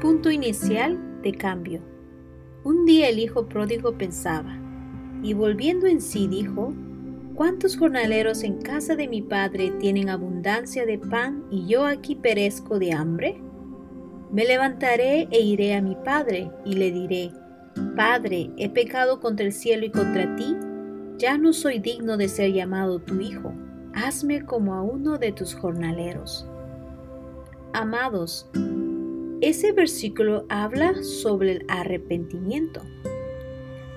Punto inicial de cambio. Un día el hijo pródigo pensaba, y volviendo en sí dijo, ¿cuántos jornaleros en casa de mi padre tienen abundancia de pan y yo aquí perezco de hambre? Me levantaré e iré a mi padre y le diré, Padre, he pecado contra el cielo y contra ti, ya no soy digno de ser llamado tu hijo, hazme como a uno de tus jornaleros. Amados, ese versículo habla sobre el arrepentimiento.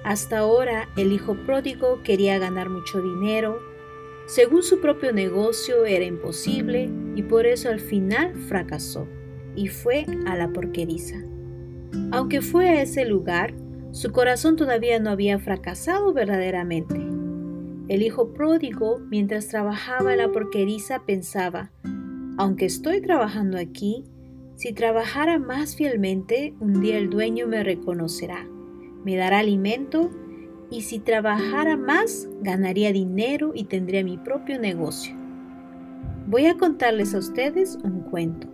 Hasta ahora el hijo pródigo quería ganar mucho dinero, según su propio negocio era imposible y por eso al final fracasó y fue a la porqueriza. Aunque fue a ese lugar, su corazón todavía no había fracasado verdaderamente. El hijo pródigo, mientras trabajaba en la porqueriza, pensaba, aunque estoy trabajando aquí, si trabajara más fielmente, un día el dueño me reconocerá, me dará alimento y si trabajara más, ganaría dinero y tendría mi propio negocio. Voy a contarles a ustedes un cuento.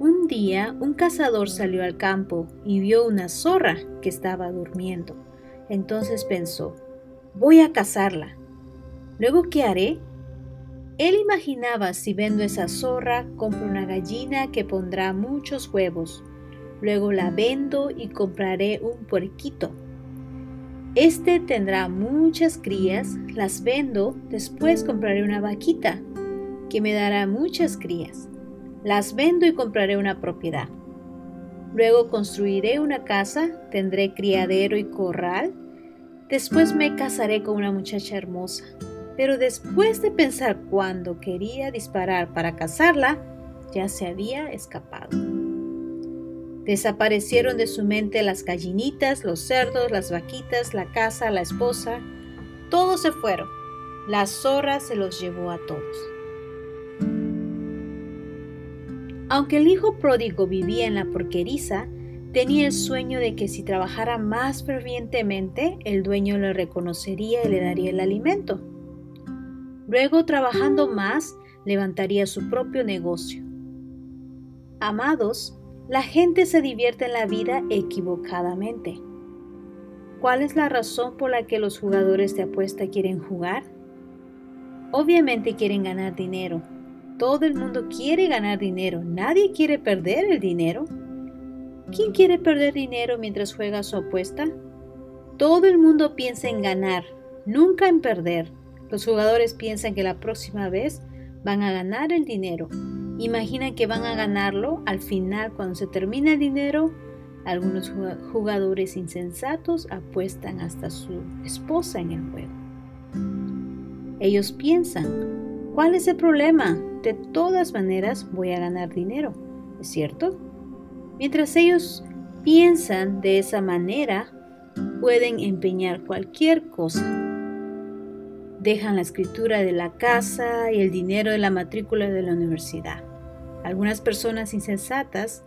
Un día un cazador salió al campo y vio una zorra que estaba durmiendo. Entonces pensó, voy a cazarla. Luego, ¿qué haré? Él imaginaba si vendo esa zorra, compro una gallina que pondrá muchos huevos. Luego la vendo y compraré un puerquito. Este tendrá muchas crías, las vendo, después compraré una vaquita que me dará muchas crías. Las vendo y compraré una propiedad. Luego construiré una casa, tendré criadero y corral. Después me casaré con una muchacha hermosa. Pero después de pensar cuándo quería disparar para casarla, ya se había escapado. Desaparecieron de su mente las gallinitas, los cerdos, las vaquitas, la casa, la esposa. Todos se fueron. La zorra se los llevó a todos. Aunque el hijo pródigo vivía en la porqueriza, tenía el sueño de que si trabajara más fervientemente, el dueño le reconocería y le daría el alimento. Luego, trabajando más, levantaría su propio negocio. Amados, la gente se divierte en la vida equivocadamente. ¿Cuál es la razón por la que los jugadores de apuesta quieren jugar? Obviamente quieren ganar dinero, todo el mundo quiere ganar dinero, nadie quiere perder el dinero. ¿Quién quiere perder dinero mientras juega su apuesta? Todo el mundo piensa en ganar, nunca en perder. Los jugadores piensan que la próxima vez van a ganar el dinero. Imaginan que van a ganarlo al final cuando se termina el dinero. Algunos jugadores insensatos apuestan hasta su esposa en el juego. Ellos piensan, ¿cuál es el problema? de todas maneras voy a ganar dinero, ¿es cierto? Mientras ellos piensan de esa manera, pueden empeñar cualquier cosa. Dejan la escritura de la casa y el dinero de la matrícula de la universidad. Algunas personas insensatas,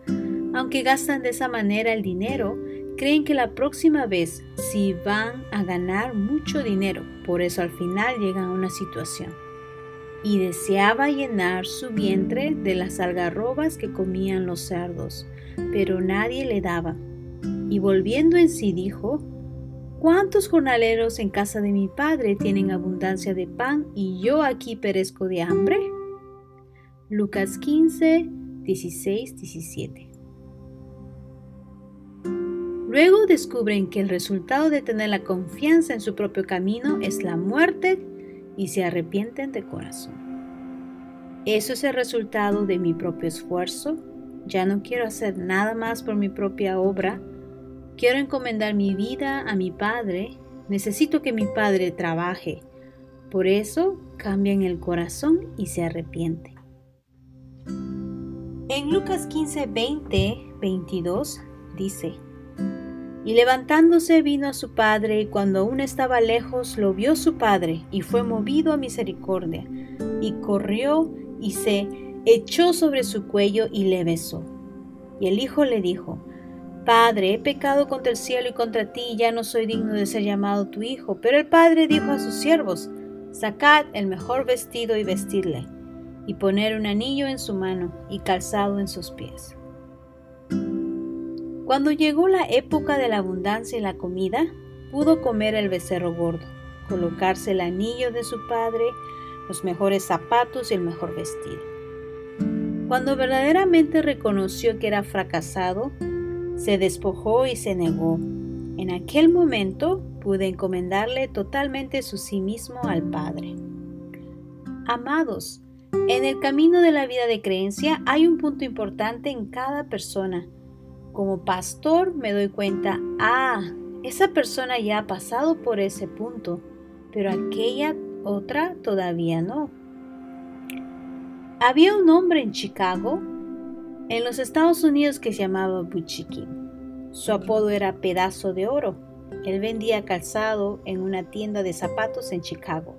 aunque gastan de esa manera el dinero, creen que la próxima vez sí van a ganar mucho dinero. Por eso al final llegan a una situación y deseaba llenar su vientre de las algarrobas que comían los cerdos, pero nadie le daba. Y volviendo en sí dijo, ¿Cuántos jornaleros en casa de mi padre tienen abundancia de pan y yo aquí perezco de hambre? Lucas 15, 16, 17. Luego descubren que el resultado de tener la confianza en su propio camino es la muerte y se arrepienten de corazón. Eso es el resultado de mi propio esfuerzo. Ya no quiero hacer nada más por mi propia obra. Quiero encomendar mi vida a mi Padre. Necesito que mi Padre trabaje. Por eso cambian el corazón y se arrepienten. En Lucas 15, 20, 22 dice, y levantándose vino a su padre, y cuando aún estaba lejos lo vio su padre, y fue movido a misericordia, y corrió y se echó sobre su cuello y le besó. Y el hijo le dijo, Padre, he pecado contra el cielo y contra ti, ya no soy digno de ser llamado tu hijo. Pero el padre dijo a sus siervos, Sacad el mejor vestido y vestidle, y poner un anillo en su mano y calzado en sus pies. Cuando llegó la época de la abundancia y la comida, pudo comer el becerro gordo, colocarse el anillo de su padre, los mejores zapatos y el mejor vestido. Cuando verdaderamente reconoció que era fracasado, se despojó y se negó. En aquel momento pude encomendarle totalmente su sí mismo al Padre. Amados, en el camino de la vida de creencia hay un punto importante en cada persona. Como pastor me doy cuenta, ah, esa persona ya ha pasado por ese punto, pero aquella otra todavía no. Había un hombre en Chicago, en los Estados Unidos, que se llamaba Buchiki. Su apodo era Pedazo de Oro. Él vendía calzado en una tienda de zapatos en Chicago.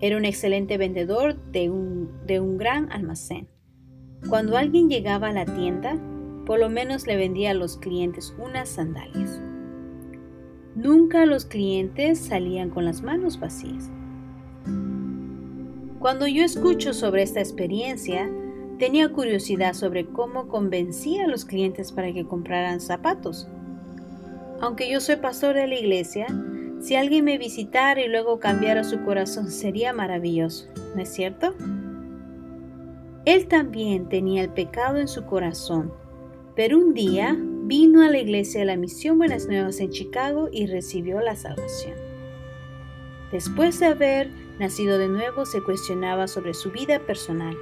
Era un excelente vendedor de un, de un gran almacén. Cuando alguien llegaba a la tienda, por lo menos le vendía a los clientes unas sandalias. Nunca los clientes salían con las manos vacías. Cuando yo escucho sobre esta experiencia, tenía curiosidad sobre cómo convencía a los clientes para que compraran zapatos. Aunque yo soy pastor de la iglesia, si alguien me visitara y luego cambiara su corazón sería maravilloso, ¿no es cierto? Él también tenía el pecado en su corazón, pero un día vino a la iglesia de la Misión Buenas Nuevas en Chicago y recibió la salvación. Después de haber nacido de nuevo, se cuestionaba sobre su vida personal.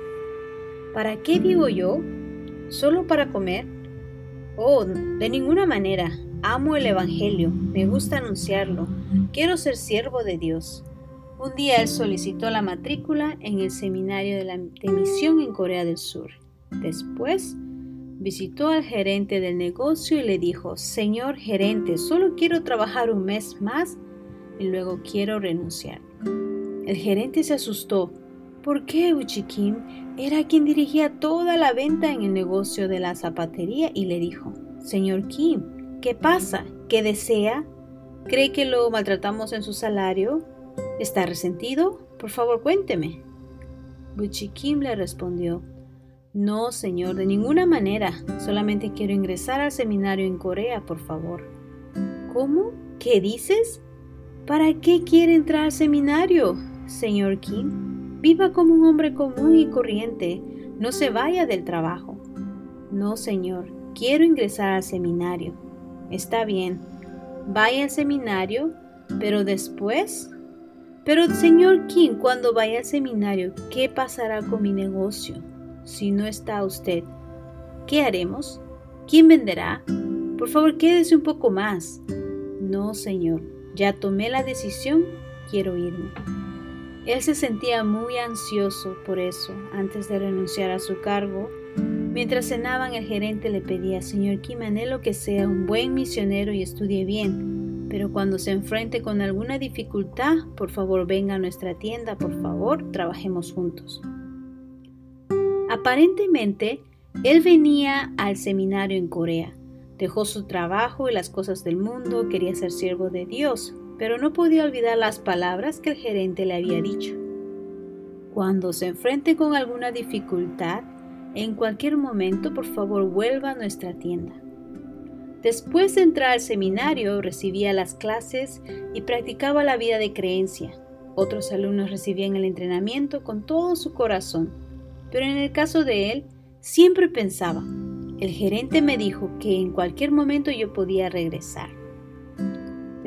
¿Para qué vivo yo? ¿Solo para comer? Oh, de ninguna manera. Amo el Evangelio, me gusta anunciarlo, quiero ser siervo de Dios. Un día él solicitó la matrícula en el seminario de, la, misión en Corea del Sur. Después visitó al gerente del negocio y le dijo, Señor gerente, solo quiero trabajar un mes más y luego quiero renunciar. El gerente se asustó. ¿Por qué Kim era quien dirigía toda la venta en el negocio de la zapatería y le dijo, Señor Kim, ¿qué pasa? ¿Qué desea? ¿Cree que lo maltratamos en su salario? ¿Está resentido? Por favor, cuénteme. Kim le respondió, No, señor, de ninguna manera. Solamente quiero ingresar al seminario en Corea, por favor. ¿Cómo? ¿Qué dices? ¿Para qué quiere entrar al seminario, señor Kim? Viva como un hombre común y corriente. No se vaya del trabajo. No, señor. Quiero ingresar al seminario. Está bien. Vaya al seminario, pero después... Pero, señor Kim, cuando vaya al seminario, ¿qué pasará con mi negocio? Si no está usted, ¿qué haremos? ¿Quién venderá? Por favor, quédese un poco más. No, señor. Ya tomé la decisión, quiero irme. Él se sentía muy ansioso por eso antes de renunciar a su cargo. Mientras cenaban, el gerente le pedía, Señor Kim, anhelo que sea un buen misionero y estudie bien, pero cuando se enfrente con alguna dificultad, por favor venga a nuestra tienda, por favor, trabajemos juntos. Aparentemente, él venía al seminario en Corea, Dejó su trabajo y las cosas del mundo, quería ser siervo de Dios, pero no podía olvidar las palabras que el gerente le había dicho. Cuando se enfrente con alguna dificultad, en cualquier momento por favor vuelva a nuestra tienda. Después de entrar al seminario, recibía las clases y practicaba la vida de creencia. Otros alumnos recibían el entrenamiento con todo su corazón, pero en el caso de él, siempre pensaba, el gerente me dijo que en cualquier momento yo podía regresar.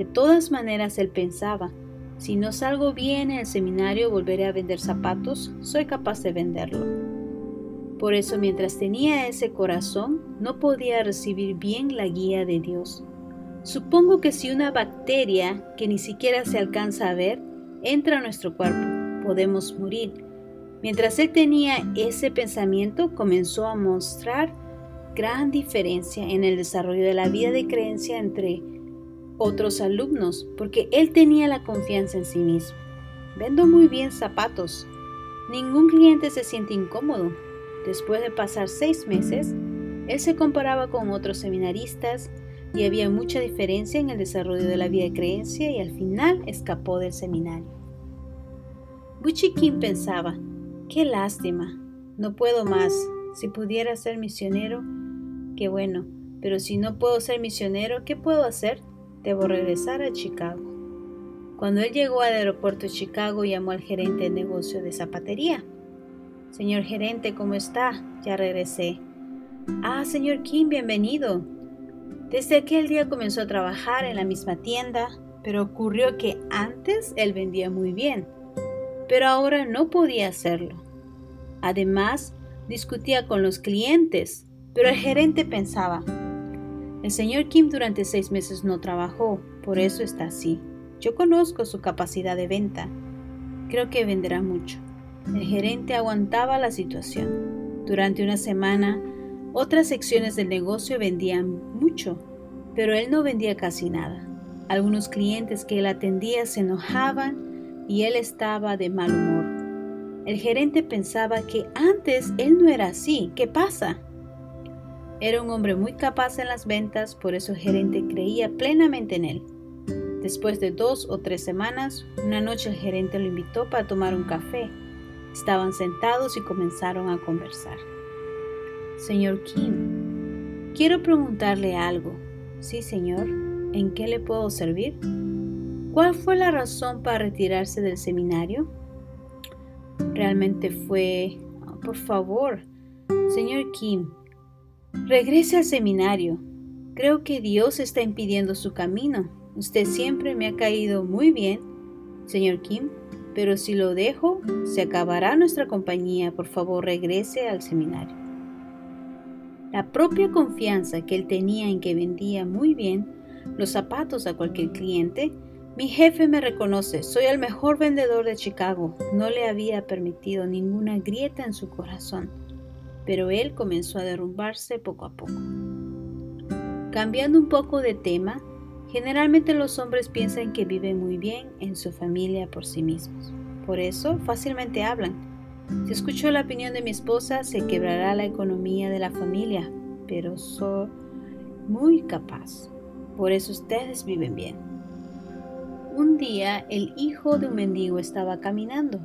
De todas maneras, él pensaba, si no salgo bien en el seminario, volveré a vender zapatos, soy capaz de venderlo. Por eso, mientras tenía ese corazón, no podía recibir bien la guía de Dios. Supongo que si una bacteria que ni siquiera se alcanza a ver entra a nuestro cuerpo, podemos morir. Mientras él tenía ese pensamiento, comenzó a mostrar gran diferencia en el desarrollo de la vida de creencia entre otros alumnos, porque él tenía la confianza en sí mismo. Vendo muy bien zapatos. Ningún cliente se siente incómodo. Después de pasar seis meses, él se comparaba con otros seminaristas y había mucha diferencia en el desarrollo de la vida de creencia y al final escapó del seminario. Buchi Kim pensaba, qué lástima, no puedo más, si pudiera ser misionero, que bueno, pero si no puedo ser misionero, ¿qué puedo hacer? Debo regresar a Chicago. Cuando él llegó al aeropuerto de Chicago, llamó al gerente de negocio de zapatería. Señor gerente, ¿cómo está? Ya regresé. Ah, señor Kim, bienvenido. Desde aquel día comenzó a trabajar en la misma tienda, pero ocurrió que antes él vendía muy bien, pero ahora no podía hacerlo. Además, discutía con los clientes, pero el gerente pensaba, el señor Kim durante seis meses no trabajó, por eso está así. Yo conozco su capacidad de venta. Creo que venderá mucho. El gerente aguantaba la situación. Durante una semana, otras secciones del negocio vendían mucho, pero él no vendía casi nada. Algunos clientes que él atendía se enojaban y él estaba de mal humor. El gerente pensaba que antes él no era así. ¿Qué pasa? Era un hombre muy capaz en las ventas, por eso el gerente creía plenamente en él. Después de dos o tres semanas, una noche el gerente lo invitó para tomar un café. Estaban sentados y comenzaron a conversar. Señor Kim, quiero preguntarle algo. Sí, señor. ¿En qué le puedo servir? ¿Cuál fue la razón para retirarse del seminario? Realmente fue... Por favor, señor Kim, regrese al seminario. Creo que Dios está impidiendo su camino. Usted siempre me ha caído muy bien, señor Kim, pero si lo dejo, se acabará nuestra compañía. Por favor, regrese al seminario. La propia confianza que él tenía en que vendía muy bien los zapatos a cualquier cliente, mi jefe me reconoce, soy el mejor vendedor de Chicago. No le había permitido ninguna grieta en su corazón, pero él comenzó a derrumbarse poco a poco. Cambiando un poco de tema, generalmente los hombres piensan que viven muy bien en su familia por sí mismos. Por eso fácilmente hablan si escucho la opinión de mi esposa, se quebrará la economía de la familia, pero soy muy capaz. Por eso ustedes viven bien. Un día el hijo de un mendigo estaba caminando.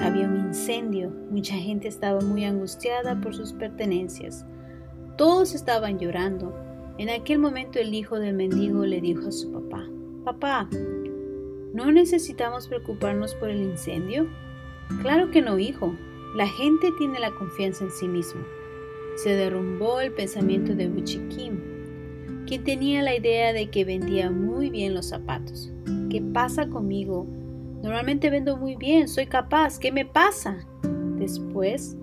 Había un incendio, mucha gente estaba muy angustiada por sus pertenencias. Todos estaban llorando. En aquel momento el hijo del mendigo le dijo a su papá, Papá, ¿no necesitamos preocuparnos por el incendio? Claro que no, hijo. La gente tiene la confianza en sí mismo. Se derrumbó el pensamiento de Buchi Kim, quien tenía la idea de que vendía muy bien los zapatos. ¿Qué pasa conmigo? Normalmente vendo muy bien, soy capaz. ¿Qué me pasa? Después,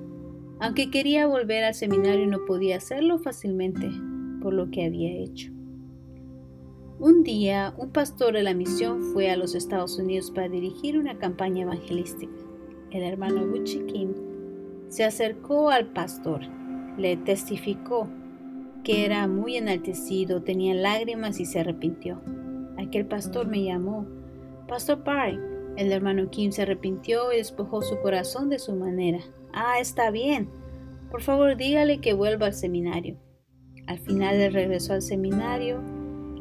aunque quería volver al seminario, no podía hacerlo fácilmente por lo que había hecho. Un día, un pastor de la misión fue a los Estados Unidos para dirigir una campaña evangelística el hermano Gucci Kim, se acercó al pastor, le testificó que era muy enaltecido, tenía lágrimas y se arrepintió. Aquel pastor me llamó, Pastor Park. El hermano Kim se arrepintió y despojó su corazón de su manera. Ah, está bien. Por favor, dígale que vuelva al seminario. Al final regresó al seminario.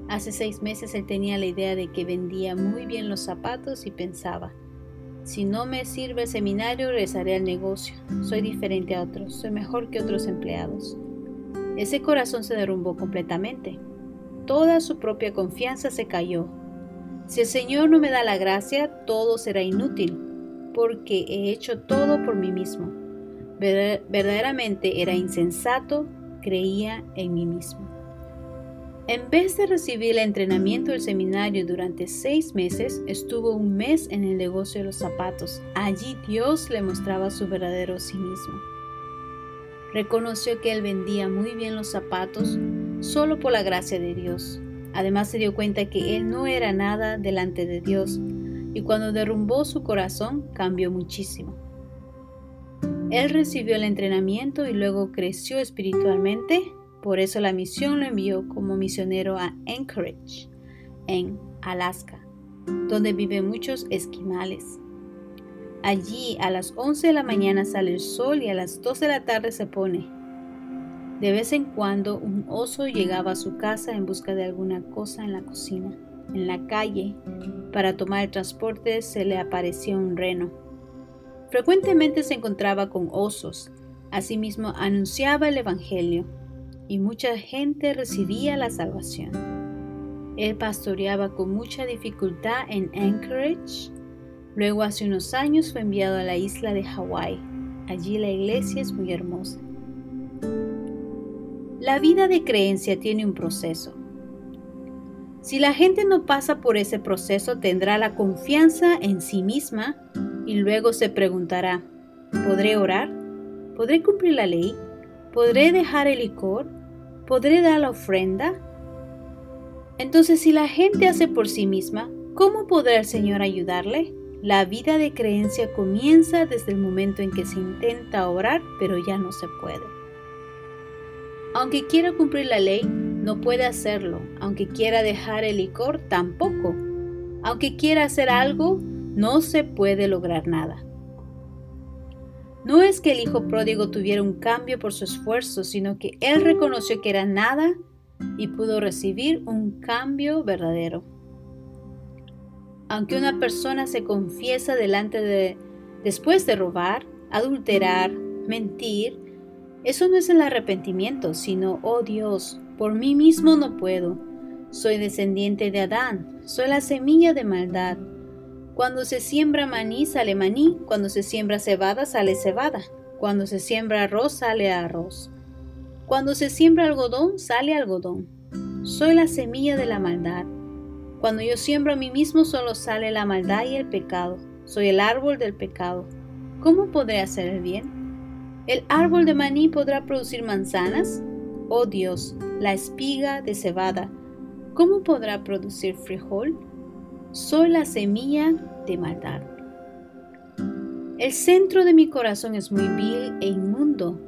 Hace seis meses él tenía la idea de que vendía muy bien los zapatos y pensaba, si no me sirve el seminario, regresaré al negocio. Soy diferente a otros, soy mejor que otros empleados. Ese corazón se derrumbó completamente. Toda su propia confianza se cayó. Si el Señor no me da la gracia, todo será inútil, porque he hecho todo por mí mismo. Verdaderamente era insensato, creía en mí mismo. En vez de recibir el entrenamiento del seminario durante seis meses, estuvo un mes en el negocio de los zapatos. Allí Dios le mostraba su verdadero sí mismo. Reconoció que él vendía muy bien los zapatos solo por la gracia de Dios. Además se dio cuenta que él no era nada delante de Dios y cuando derrumbó su corazón cambió muchísimo. Él recibió el entrenamiento y luego creció espiritualmente por eso la misión lo envió como misionero a Anchorage, en Alaska, donde viven muchos esquimales. Allí a las 11 de la mañana sale el sol y a las 12 de la tarde se pone. De vez en cuando un oso llegaba a su casa en busca de alguna cosa en la cocina. En la calle, para tomar el transporte, se le aparecía un reno. Frecuentemente se encontraba con osos. Asimismo, anunciaba el Evangelio y mucha gente recibía la salvación. Él pastoreaba con mucha dificultad en Anchorage. Luego hace unos años fue enviado a la isla de Hawái. Allí la iglesia es muy hermosa. La vida de creencia tiene un proceso. Si la gente no pasa por ese proceso, tendrá la confianza en sí misma y luego se preguntará, ¿podré orar? ¿Podré cumplir la ley? ¿Podré dejar el licor? ¿Podré dar la ofrenda? Entonces, si la gente hace por sí misma, ¿cómo podrá el Señor ayudarle? La vida de creencia comienza desde el momento en que se intenta orar, pero ya no se puede. Aunque quiera cumplir la ley, no puede hacerlo. Aunque quiera dejar el licor, tampoco. Aunque quiera hacer algo, no se puede lograr nada. No es que el hijo pródigo tuviera un cambio por su esfuerzo, sino que él reconoció que era nada y pudo recibir un cambio verdadero. Aunque una persona se confiesa delante de después de robar, adulterar, mentir, eso no es el arrepentimiento, sino, oh Dios, por mí mismo no puedo. Soy descendiente de Adán, soy la semilla de maldad. Cuando se siembra maní sale maní, cuando se siembra cebada sale cebada, cuando se siembra arroz sale arroz. Cuando se siembra algodón sale algodón. Soy la semilla de la maldad. Cuando yo siembro a mí mismo solo sale la maldad y el pecado. Soy el árbol del pecado. ¿Cómo podré hacer el bien? ¿El árbol de maní podrá producir manzanas? Oh Dios, la espiga de cebada, ¿cómo podrá producir frijol? Soy la semilla de maldad. El centro de mi corazón es muy vil e inmundo.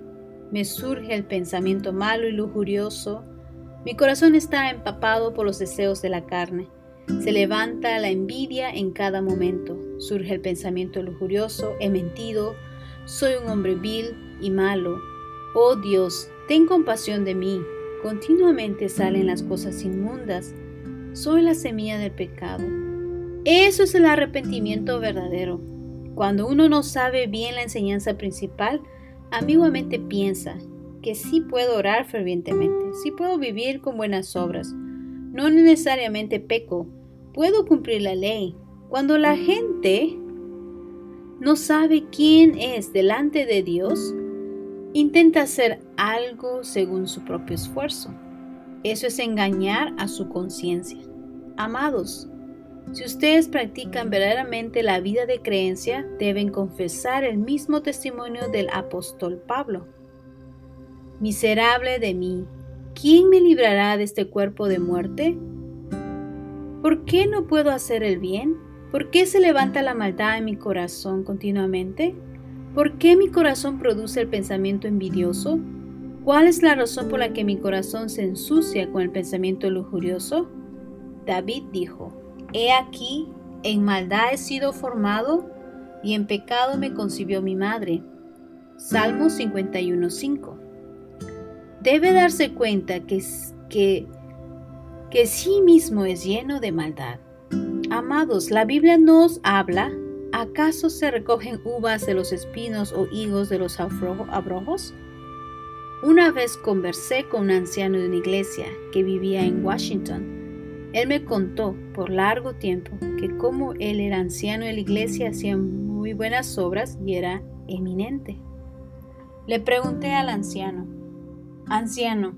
Me surge el pensamiento malo y lujurioso. Mi corazón está empapado por los deseos de la carne. Se levanta la envidia en cada momento. Surge el pensamiento lujurioso. He mentido. Soy un hombre vil y malo. Oh Dios, ten compasión de mí. Continuamente salen las cosas inmundas. Soy la semilla del pecado. Eso es el arrepentimiento verdadero. Cuando uno no sabe bien la enseñanza principal, ambiguamente piensa que sí puedo orar fervientemente, sí puedo vivir con buenas obras. No necesariamente peco, puedo cumplir la ley. Cuando la gente no sabe quién es delante de Dios, intenta hacer algo según su propio esfuerzo. Eso es engañar a su conciencia. Amados, si ustedes practican verdaderamente la vida de creencia, deben confesar el mismo testimonio del apóstol Pablo. Miserable de mí, ¿quién me librará de este cuerpo de muerte? ¿Por qué no puedo hacer el bien? ¿Por qué se levanta la maldad en mi corazón continuamente? ¿Por qué mi corazón produce el pensamiento envidioso? ¿Cuál es la razón por la que mi corazón se ensucia con el pensamiento lujurioso? David dijo, He aquí, en maldad he sido formado y en pecado me concibió mi madre. Salmo 51.5. Debe darse cuenta que, que, que sí mismo es lleno de maldad. Amados, la Biblia nos habla ¿Acaso se recogen uvas de los espinos o higos de los abrojos? Una vez conversé con un anciano de una iglesia que vivía en Washington. Él me contó por largo tiempo que como él era anciano de la iglesia hacía muy buenas obras y era eminente. Le pregunté al anciano, Anciano,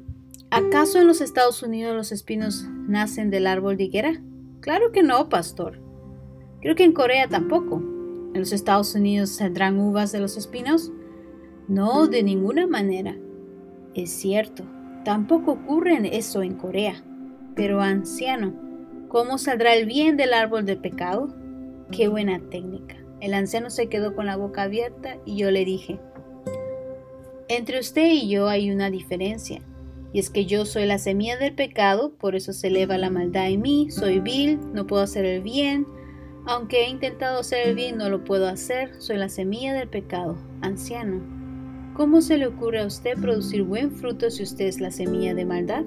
¿acaso en los Estados Unidos los espinos nacen del árbol de higuera? Claro que no, pastor. Creo que en Corea tampoco. ¿En los Estados Unidos saldrán uvas de los espinos? No, de ninguna manera. Es cierto, tampoco ocurre eso en Corea. Pero anciano, ¿cómo saldrá el bien del árbol del pecado? Qué buena técnica. El anciano se quedó con la boca abierta y yo le dije, entre usted y yo hay una diferencia, y es que yo soy la semilla del pecado, por eso se eleva la maldad en mí, soy vil, no puedo hacer el bien, aunque he intentado hacer el bien, no lo puedo hacer. Soy la semilla del pecado. Anciano, ¿cómo se le ocurre a usted producir buen fruto si usted es la semilla de maldad?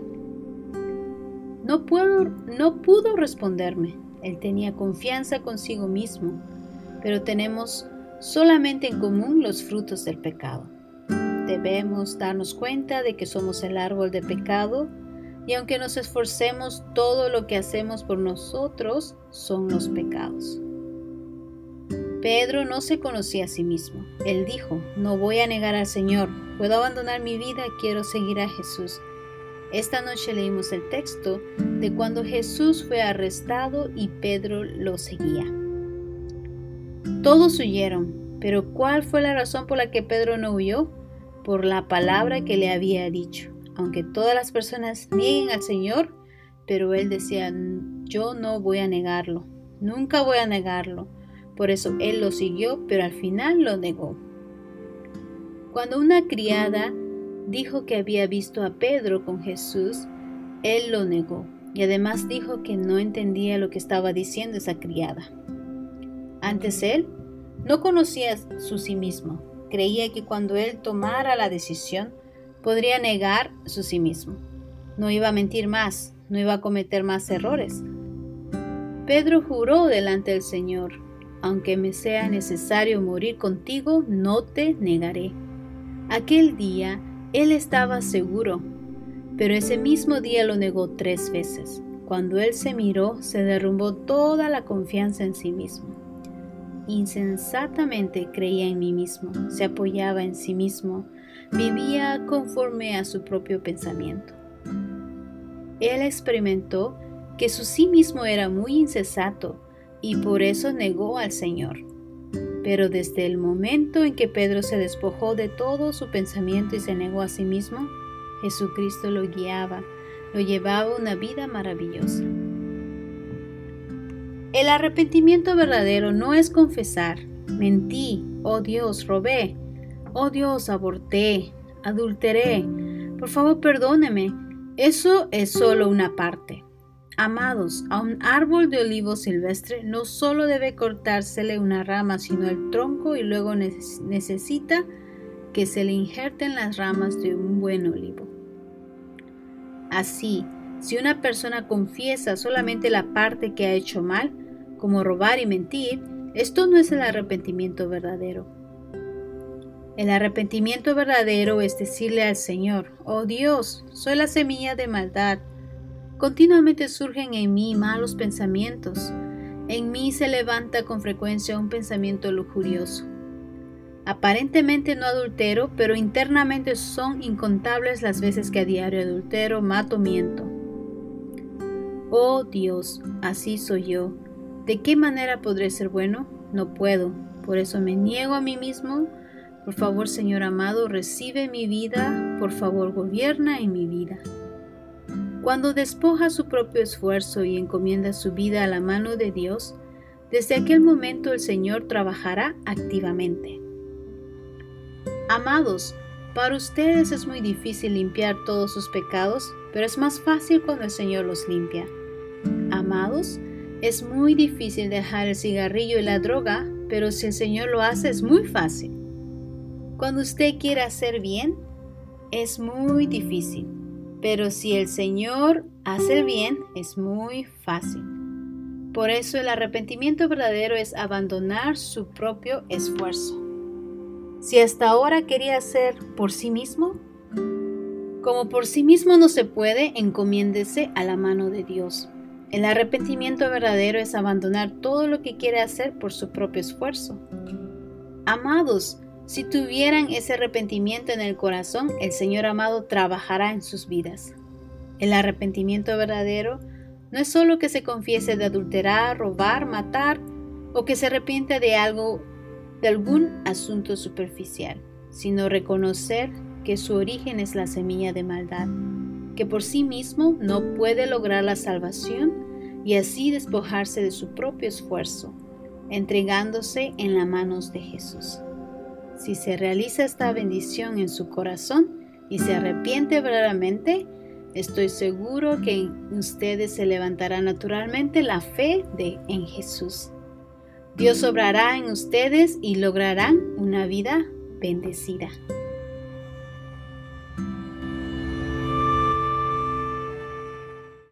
No, puedo, no pudo responderme. Él tenía confianza consigo mismo, pero tenemos solamente en común los frutos del pecado. debemos darnos cuenta de que somos el árbol de pecado y aunque nos esforcemos, todo lo que hacemos por nosotros son los pecados. Pedro no se conocía a sí mismo. Él dijo, no voy a negar al Señor, puedo abandonar mi vida, quiero seguir a Jesús. Esta noche leímos el texto de cuando Jesús fue arrestado y Pedro lo seguía. Todos huyeron, pero ¿cuál fue la razón por la que Pedro no huyó? Por la palabra que le había dicho. Aunque todas las personas nieguen al Señor, pero él decía, yo no voy a negarlo, nunca voy a negarlo. Por eso él lo siguió, pero al final lo negó. Cuando una criada dijo que había visto a Pedro con Jesús, él lo negó y además dijo que no entendía lo que estaba diciendo esa criada. Antes él no conocía su sí mismo. Creía que cuando él tomara la decisión, podría negar su sí mismo. No iba a mentir más, no iba a cometer más errores. Pedro juró delante del Señor, aunque me sea necesario morir contigo, no te negaré. Aquel día él estaba seguro, pero ese mismo día lo negó tres veces. Cuando él se miró, se derrumbó toda la confianza en sí mismo. Insensatamente creía en mí mismo, se apoyaba en sí mismo, vivía conforme a su propio pensamiento. Él experimentó que su sí mismo era muy insensato y por eso negó al Señor. Pero desde el momento en que Pedro se despojó de todo su pensamiento y se negó a sí mismo, Jesucristo lo guiaba, lo llevaba una vida maravillosa. El arrepentimiento verdadero no es confesar, mentí, oh Dios, robé, oh Dios, aborté, adulteré, por favor perdóneme. Eso es solo una parte. Amados, a un árbol de olivo silvestre no solo debe cortársele una rama, sino el tronco y luego necesita que se le injerten las ramas de un buen olivo. Así, si una persona confiesa solamente la parte que ha hecho mal, como robar y mentir, esto no es el arrepentimiento verdadero. El arrepentimiento verdadero es decirle al Señor, oh Dios, soy la semilla de maldad, Continuamente surgen en mí malos pensamientos. En mí se levanta con frecuencia un pensamiento lujurioso. Aparentemente no adultero, pero internamente son incontables las veces que a diario adultero, mato, miento. Oh Dios, así soy yo. ¿De qué manera podré ser bueno? No puedo. Por eso me niego a mí mismo. Por favor, Señor amado, recibe mi vida. Por favor, gobierna en mi vida. Cuando despoja su propio esfuerzo y encomienda su vida a la mano de Dios, desde aquel momento el Señor trabajará activamente. Amados, para ustedes es muy difícil limpiar todos sus pecados, pero es más fácil cuando el Señor los limpia. Amados, es muy difícil dejar el cigarrillo y la droga, pero si el Señor lo hace es muy fácil. Cuando usted quiere hacer bien, es muy difícil. Pero si el Señor hace el bien, es muy fácil. Por eso el arrepentimiento verdadero es abandonar su propio esfuerzo. Si hasta ahora quería hacer por sí mismo, como por sí mismo no se puede, encomiéndese a la mano de Dios. El arrepentimiento verdadero es abandonar todo lo que quiere hacer por su propio esfuerzo. Amados, si tuvieran ese arrepentimiento en el corazón, el Señor amado trabajará en sus vidas. El arrepentimiento verdadero no es solo que se confiese de adulterar, robar, matar o que se arrepiente de algo, de algún asunto superficial, sino reconocer que su origen es la semilla de maldad, que por sí mismo no puede lograr la salvación y así despojarse de su propio esfuerzo, entregándose en las manos de Jesús. Si se realiza esta bendición en su corazón y se arrepiente verdaderamente, estoy seguro que en ustedes se levantará naturalmente la fe de, en Jesús. Dios obrará en ustedes y lograrán una vida bendecida.